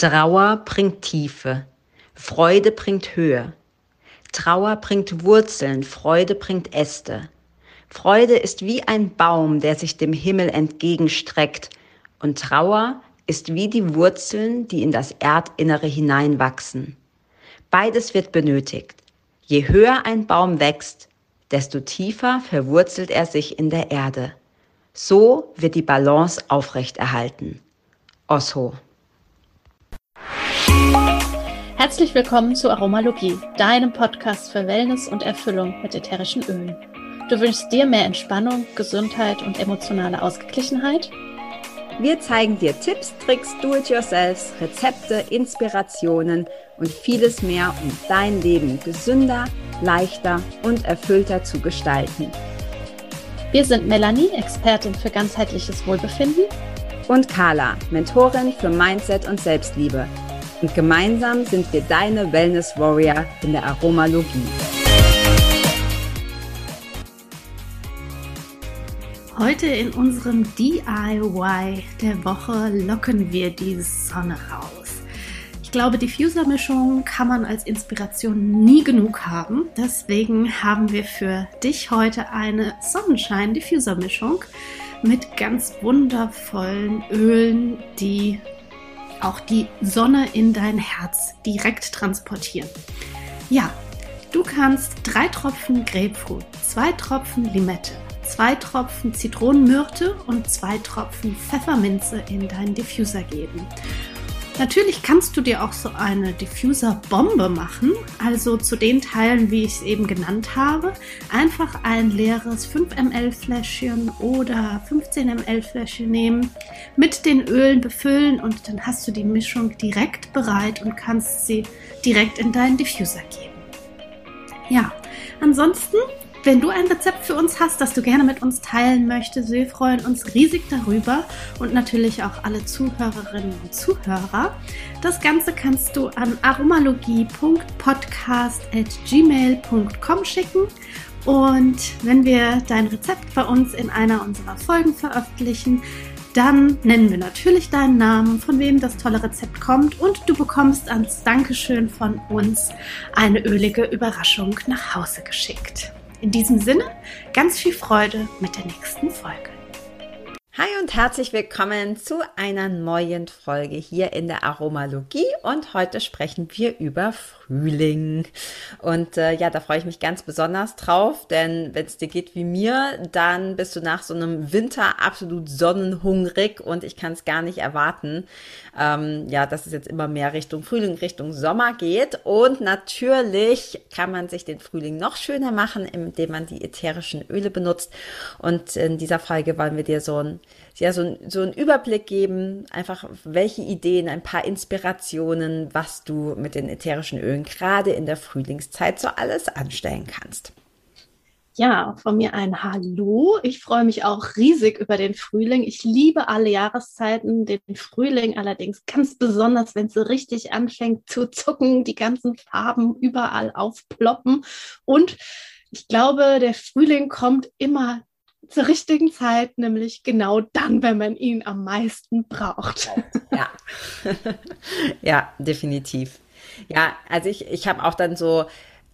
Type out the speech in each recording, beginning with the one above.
Trauer bringt Tiefe, Freude bringt Höhe. Trauer bringt Wurzeln, Freude bringt Äste. Freude ist wie ein Baum, der sich dem Himmel entgegenstreckt, und Trauer ist wie die Wurzeln, die in das Erdinnere hineinwachsen. Beides wird benötigt. Je höher ein Baum wächst, desto tiefer verwurzelt er sich in der Erde. So wird die Balance aufrechterhalten. Osho Herzlich willkommen zu Aromalogie, deinem Podcast für Wellness und Erfüllung mit ätherischen Ölen. Du wünschst dir mehr Entspannung, Gesundheit und emotionale Ausgeglichenheit? Wir zeigen dir Tipps, Tricks, Do-it-yourselfs, Rezepte, Inspirationen und vieles mehr, um dein Leben gesünder, leichter und erfüllter zu gestalten. Wir sind Melanie, Expertin für ganzheitliches Wohlbefinden. Und Carla, Mentorin für Mindset und Selbstliebe und gemeinsam sind wir deine Wellness Warrior in der Aromalogie. Heute in unserem DIY der Woche locken wir die Sonne raus. Ich glaube, Diffuser-Mischung kann man als Inspiration nie genug haben. Deswegen haben wir für dich heute eine Sonnenschein-Diffuser-Mischung mit ganz wundervollen Ölen, die auch die Sonne in dein Herz direkt transportieren. Ja, du kannst drei Tropfen Grapefruit, zwei Tropfen Limette, zwei Tropfen Zitronenmyrte und zwei Tropfen Pfefferminze in deinen Diffuser geben. Natürlich kannst du dir auch so eine Diffuser-Bombe machen, also zu den Teilen, wie ich es eben genannt habe. Einfach ein leeres 5 ml Fläschchen oder 15 ml Fläschchen nehmen, mit den Ölen befüllen und dann hast du die Mischung direkt bereit und kannst sie direkt in deinen Diffuser geben. Ja, ansonsten wenn du ein Rezept für uns hast, das du gerne mit uns teilen möchtest, wir freuen uns riesig darüber und natürlich auch alle Zuhörerinnen und Zuhörer. Das Ganze kannst du an aromalogie.podcast.gmail.com schicken und wenn wir dein Rezept bei uns in einer unserer Folgen veröffentlichen, dann nennen wir natürlich deinen Namen, von wem das tolle Rezept kommt und du bekommst als Dankeschön von uns eine ölige Überraschung nach Hause geschickt. In diesem Sinne, ganz viel Freude mit der nächsten Folge. Hi und herzlich willkommen zu einer neuen Folge hier in der Aromalogie und heute sprechen wir über Frühling. Und äh, ja, da freue ich mich ganz besonders drauf, denn wenn es dir geht wie mir, dann bist du nach so einem Winter absolut sonnenhungrig und ich kann es gar nicht erwarten, ähm, ja, dass es jetzt immer mehr Richtung Frühling, Richtung Sommer geht. Und natürlich kann man sich den Frühling noch schöner machen, indem man die ätherischen Öle benutzt. Und in dieser Folge wollen wir dir so ein ja, so, so einen Überblick geben, einfach welche Ideen, ein paar Inspirationen, was du mit den ätherischen Ölen gerade in der Frühlingszeit so alles anstellen kannst. Ja, von mir ein Hallo. Ich freue mich auch riesig über den Frühling. Ich liebe alle Jahreszeiten, den Frühling allerdings ganz besonders, wenn es so richtig anfängt zu zucken, die ganzen Farben überall aufploppen. Und ich glaube, der Frühling kommt immer zur richtigen Zeit, nämlich genau dann, wenn man ihn am meisten braucht. Ja, ja definitiv. Ja, also ich, ich habe auch dann so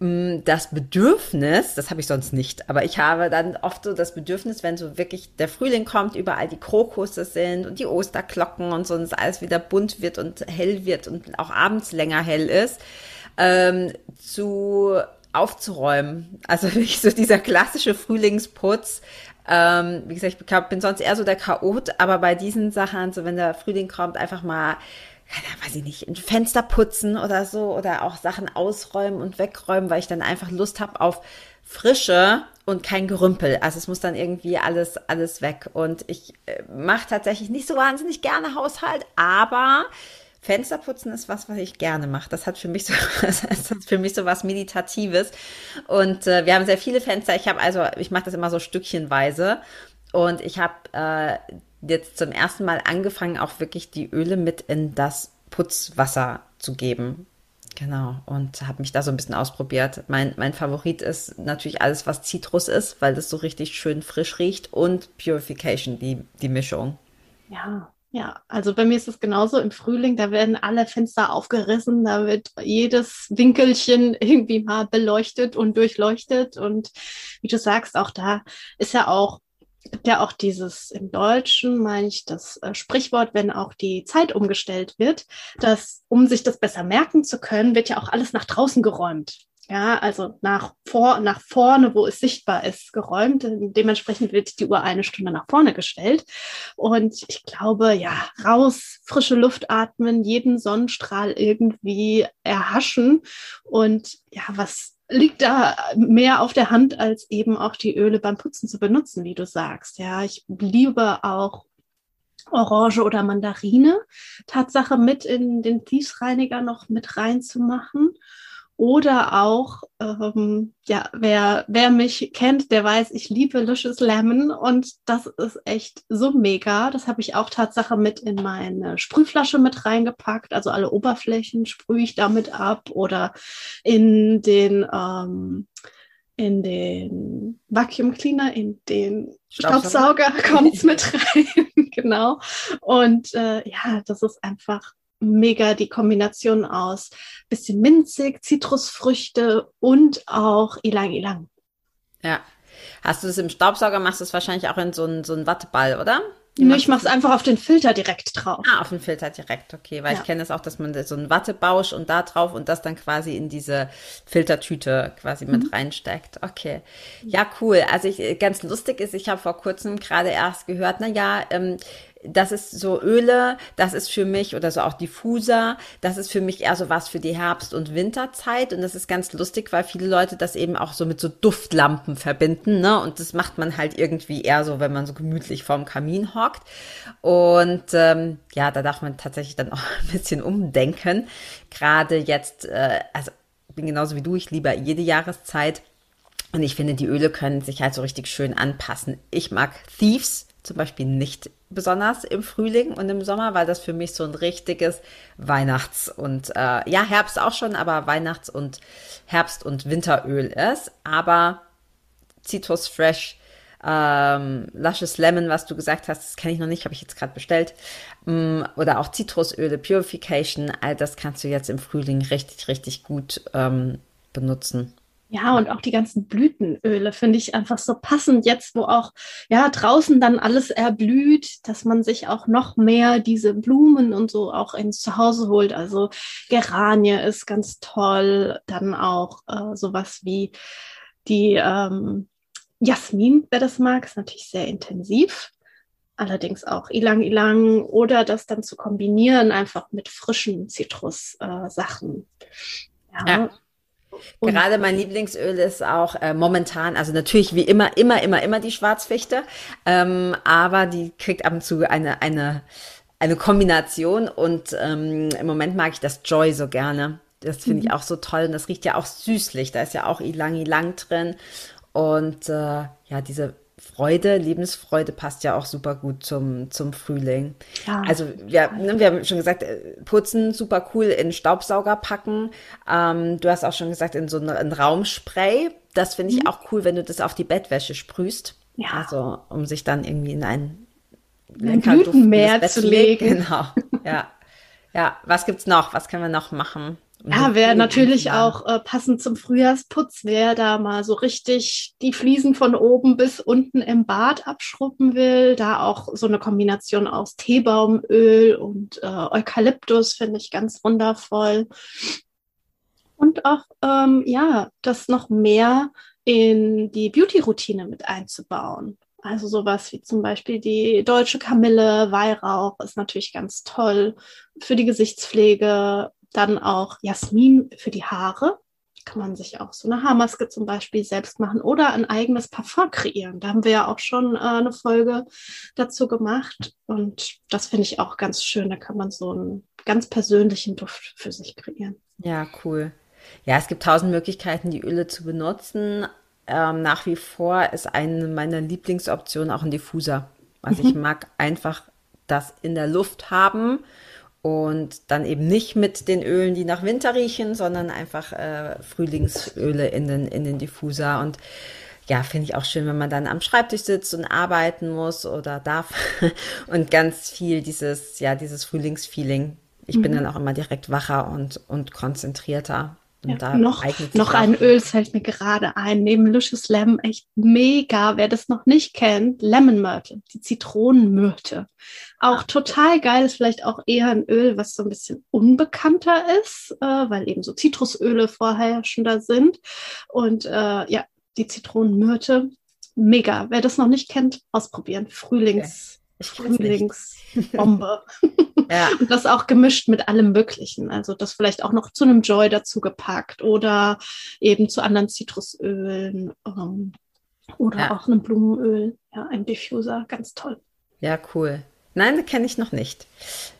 mm, das Bedürfnis, das habe ich sonst nicht, aber ich habe dann oft so das Bedürfnis, wenn so wirklich der Frühling kommt, überall die Krokusse sind und die Osterglocken und sonst alles wieder bunt wird und hell wird und auch abends länger hell ist, ähm, zu aufzuräumen. Also wirklich so dieser klassische Frühlingsputz, ähm, wie gesagt, ich bin sonst eher so der Chaot, aber bei diesen Sachen, so wenn der Frühling kommt, einfach mal, ja, weiß ich nicht, ein Fenster putzen oder so oder auch Sachen ausräumen und wegräumen, weil ich dann einfach Lust habe auf Frische und kein Gerümpel. Also es muss dann irgendwie alles, alles weg. Und ich äh, mache tatsächlich nicht so wahnsinnig gerne Haushalt, aber Fensterputzen ist was, was ich gerne mache. Das hat für mich so, das ist für mich so was Meditatives. Und äh, wir haben sehr viele Fenster. Ich habe also, ich mache das immer so stückchenweise. Und ich habe äh, jetzt zum ersten Mal angefangen, auch wirklich die Öle mit in das Putzwasser zu geben. Genau, und habe mich da so ein bisschen ausprobiert. Mein, mein Favorit ist natürlich alles, was Zitrus ist, weil das so richtig schön frisch riecht und Purification, die, die Mischung. Ja, Ja, also bei mir ist es genauso im Frühling, da werden alle Fenster aufgerissen, da wird jedes Winkelchen irgendwie mal beleuchtet und durchleuchtet. Und wie du sagst, auch da ist ja auch, gibt ja auch dieses im Deutschen, meine ich, das äh, Sprichwort, wenn auch die Zeit umgestellt wird, dass, um sich das besser merken zu können, wird ja auch alles nach draußen geräumt. Ja, also nach, vor, nach vorne, wo es sichtbar ist, geräumt. Dementsprechend wird die Uhr eine Stunde nach vorne gestellt. Und ich glaube, ja, raus, frische Luft atmen, jeden Sonnenstrahl irgendwie erhaschen. Und ja, was liegt da mehr auf der Hand, als eben auch die Öle beim Putzen zu benutzen, wie du sagst. Ja, ich liebe auch Orange oder Mandarine, Tatsache mit in den Fließreiniger noch mit reinzumachen. Oder auch, ähm, ja, wer, wer mich kennt, der weiß, ich liebe Luscious Lemon und das ist echt so mega. Das habe ich auch Tatsache mit in meine Sprühflasche mit reingepackt. Also alle Oberflächen sprühe ich damit ab oder in den, ähm, in den Vacuum Cleaner, in den Staubsauger, Staubsauger kommt es mit rein. genau. Und äh, ja, das ist einfach mega die Kombination aus bisschen minzig, Zitrusfrüchte und auch Ilang Ilang. Ja. Hast du das im Staubsauger, machst du es wahrscheinlich auch in so einen, so einen Watteball, oder? Nee, ich mache es einfach auf den Filter direkt drauf. Ah, auf den Filter direkt, okay. Weil ja. ich kenne es das auch, dass man so einen Wattebausch und da drauf und das dann quasi in diese Filtertüte quasi mit mhm. reinsteckt. Okay. Ja, cool. Also ich, ganz lustig ist, ich habe vor kurzem gerade erst gehört, na ja, ähm, das ist so Öle, das ist für mich oder so auch Diffuser, das ist für mich eher so was für die Herbst- und Winterzeit und das ist ganz lustig, weil viele Leute das eben auch so mit so Duftlampen verbinden, ne? Und das macht man halt irgendwie eher so, wenn man so gemütlich vorm Kamin hockt. Und ähm, ja, da darf man tatsächlich dann auch ein bisschen umdenken. Gerade jetzt, äh, also ich bin genauso wie du, ich liebe jede Jahreszeit. Und ich finde, die Öle können sich halt so richtig schön anpassen. Ich mag Thieves zum Beispiel nicht besonders im Frühling und im Sommer, weil das für mich so ein richtiges Weihnachts- und äh, ja, Herbst auch schon, aber Weihnachts- und Herbst- und Winteröl ist. Aber Citrus Fresh, ähm, Luscious Lemon, was du gesagt hast, das kenne ich noch nicht, habe ich jetzt gerade bestellt. Ähm, oder auch Zitrusöle, Purification, all das kannst du jetzt im Frühling richtig, richtig gut ähm, benutzen. Ja, und auch die ganzen Blütenöle finde ich einfach so passend jetzt, wo auch ja draußen dann alles erblüht, dass man sich auch noch mehr diese Blumen und so auch ins Zuhause holt. Also Geranie ist ganz toll, dann auch äh, sowas wie die ähm, Jasmin, wer das mag, ist natürlich sehr intensiv. Allerdings auch Ilang Ilang oder das dann zu kombinieren einfach mit frischen Zitrussachen. Äh, ja. ja. Und Gerade mein Lieblingsöl ist auch äh, momentan, also natürlich wie immer, immer, immer, immer die Schwarzfichte, ähm, aber die kriegt ab und zu eine, eine, eine Kombination und ähm, im Moment mag ich das Joy so gerne. Das finde mhm. ich auch so toll und das riecht ja auch süßlich. Da ist ja auch Ilang Ilang drin und äh, ja, diese Freude, Lebensfreude passt ja auch super gut zum, zum Frühling. Ja. Also wir, ne, wir haben schon gesagt, äh, putzen super cool in Staubsauger packen. Ähm, du hast auch schon gesagt, in so ein, ein Raumspray. Das finde ich mhm. auch cool, wenn du das auf die Bettwäsche sprühst. Ja. Also um sich dann irgendwie in ein Blütenmeer zu legen. Genau. Ja. Ja, was gibt's noch? Was können wir noch machen? Ja, wäre natürlich auch äh, passend zum Frühjahrsputz, wer da mal so richtig die Fliesen von oben bis unten im Bad abschrubben will. Da auch so eine Kombination aus Teebaumöl und äh, Eukalyptus finde ich ganz wundervoll. Und auch, ähm, ja, das noch mehr in die Beauty-Routine mit einzubauen. Also sowas wie zum Beispiel die deutsche Kamille, Weihrauch ist natürlich ganz toll für die Gesichtspflege dann auch Jasmin für die Haare. Kann man sich auch so eine Haarmaske zum Beispiel selbst machen oder ein eigenes Parfum kreieren. Da haben wir ja auch schon äh, eine Folge dazu gemacht. Und das finde ich auch ganz schön. Da kann man so einen ganz persönlichen Duft für sich kreieren. Ja, cool. Ja, es gibt tausend Möglichkeiten, die Öle zu benutzen. Ähm, nach wie vor ist eine meiner Lieblingsoptionen auch ein Diffuser. Also mhm. ich mag einfach das in der Luft haben und dann eben nicht mit den Ölen, die nach Winter riechen, sondern einfach äh, Frühlingsöle in den, in den Diffuser. Und ja, finde ich auch schön, wenn man dann am Schreibtisch sitzt und arbeiten muss oder darf und ganz viel dieses, ja, dieses Frühlingsfeeling. Ich mhm. bin dann auch immer direkt wacher und, und konzentrierter. Und ja, noch noch ein Öl fällt mir gerade ein, neben Luscious Lemon, echt mega. Wer das noch nicht kennt, Lemon Myrtle, die Zitronenmyrte. Auch ah. total geil, ist vielleicht auch eher ein Öl, was so ein bisschen unbekannter ist, äh, weil eben so Zitrusöle vorherrschender sind. Und äh, ja, die Zitronenmyrte, mega. Wer das noch nicht kennt, ausprobieren. Frühlings. Okay. Frühlingsbombe. ja. Und das auch gemischt mit allem Möglichen. Also das vielleicht auch noch zu einem Joy dazu gepackt oder eben zu anderen Zitrusölen ähm, oder ja. auch einem Blumenöl. Ja, ein Diffuser, ganz toll. Ja, cool. Nein, kenne ich noch nicht.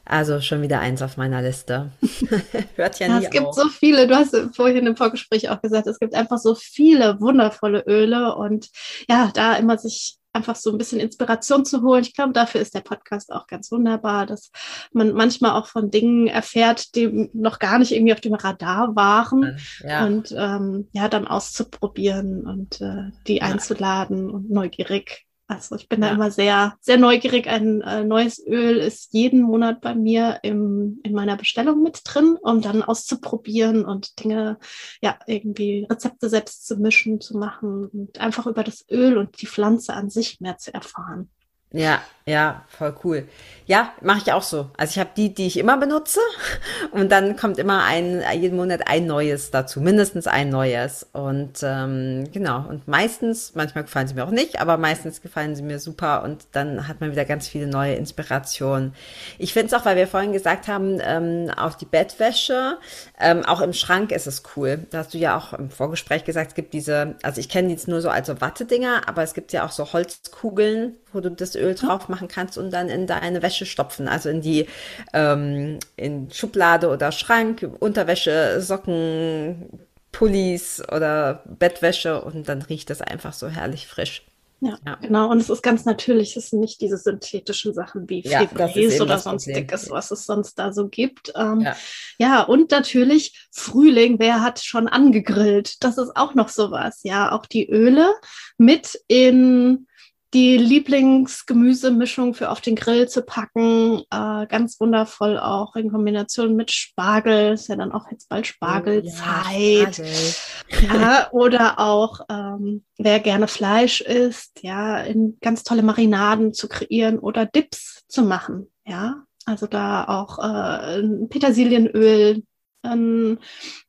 Also schon wieder eins auf meiner Liste. Hört ja, ja nie Es gibt auf. so viele, du hast vorhin im Vorgespräch auch gesagt, es gibt einfach so viele wundervolle Öle und ja, da immer sich einfach so ein bisschen Inspiration zu holen. Ich glaube, dafür ist der Podcast auch ganz wunderbar, dass man manchmal auch von Dingen erfährt, die noch gar nicht irgendwie auf dem Radar waren ja. und ähm, ja, dann auszuprobieren und äh, die ja. einzuladen und neugierig also ich bin ja. da immer sehr, sehr neugierig. Ein äh, neues Öl ist jeden Monat bei mir im, in meiner Bestellung mit drin, um dann auszuprobieren und Dinge, ja, irgendwie Rezepte selbst zu mischen, zu machen und einfach über das Öl und die Pflanze an sich mehr zu erfahren. Ja, ja, voll cool. Ja, mache ich auch so. Also ich habe die, die ich immer benutze und dann kommt immer ein, jeden Monat ein neues dazu, mindestens ein neues. Und ähm, genau, und meistens, manchmal gefallen sie mir auch nicht, aber meistens gefallen sie mir super und dann hat man wieder ganz viele neue Inspirationen. Ich finde es auch, weil wir vorhin gesagt haben, ähm, auch die Bettwäsche, ähm, auch im Schrank ist es cool. Da hast du ja auch im Vorgespräch gesagt, es gibt diese, also ich kenne die jetzt nur so als so Wattedinger, aber es gibt ja auch so Holzkugeln, wo du das Öl drauf machen kannst und dann in deine Wäsche stopfen, also in die ähm, in Schublade oder Schrank, Unterwäsche, Socken, Pullis oder Bettwäsche und dann riecht das einfach so herrlich frisch. Ja, ja, genau. Und es ist ganz natürlich, es sind nicht diese synthetischen Sachen wie ja, Febreze oder sonstiges, was es sonst da so gibt. Ähm, ja. ja, und natürlich Frühling, wer hat schon angegrillt? Das ist auch noch sowas. Ja, auch die Öle mit in die Lieblingsgemüsemischung für auf den Grill zu packen. Äh, ganz wundervoll auch in Kombination mit Spargel. Ist ja dann auch jetzt bald Spargelzeit. Oh, ja, Spargel. ja, oder auch, ähm, wer gerne Fleisch isst, ja, in ganz tolle Marinaden zu kreieren oder Dips zu machen. Ja, also da auch äh, Petersilienöl, ein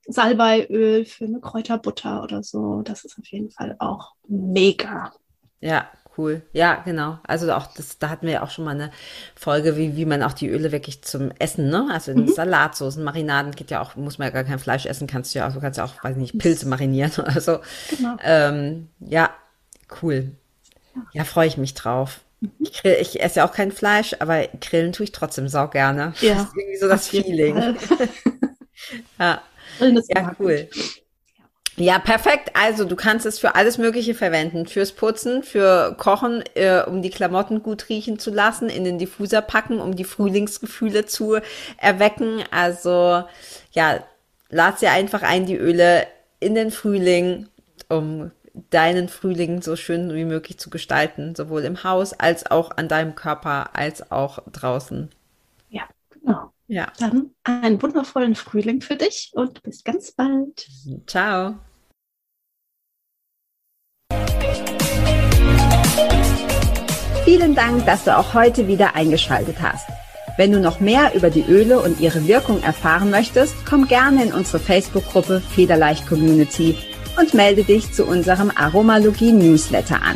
Salbeiöl für eine Kräuterbutter oder so. Das ist auf jeden Fall auch mega. Ja, cool. Ja, genau. Also auch das, da hatten wir ja auch schon mal eine Folge, wie, wie man auch die Öle wirklich zum Essen, ne? Also in mhm. Salatsoßen, Marinaden geht ja auch, muss man ja gar kein Fleisch essen, kannst du ja auch, du kannst ja auch, weiß nicht, Pilze marinieren oder so. Genau. Ähm, ja, cool. Ja, freue ich mich drauf. Mhm. Ich, grill, ich, esse ja auch kein Fleisch, aber grillen tue ich trotzdem sau gerne. Ja. Das ist irgendwie so das Feeling. ja. ja, cool. Ja, perfekt. Also du kannst es für alles Mögliche verwenden. Fürs Putzen, für Kochen, äh, um die Klamotten gut riechen zu lassen, in den Diffuser packen, um die Frühlingsgefühle zu erwecken. Also ja, lad sie einfach ein, die Öle in den Frühling, um deinen Frühling so schön wie möglich zu gestalten, sowohl im Haus als auch an deinem Körper als auch draußen. Ja, genau. Ja. Dann einen wundervollen Frühling für dich und bis ganz bald. Ciao. Vielen Dank, dass du auch heute wieder eingeschaltet hast. Wenn du noch mehr über die Öle und ihre Wirkung erfahren möchtest, komm gerne in unsere Facebook-Gruppe Federleicht Community und melde dich zu unserem Aromalogie Newsletter an.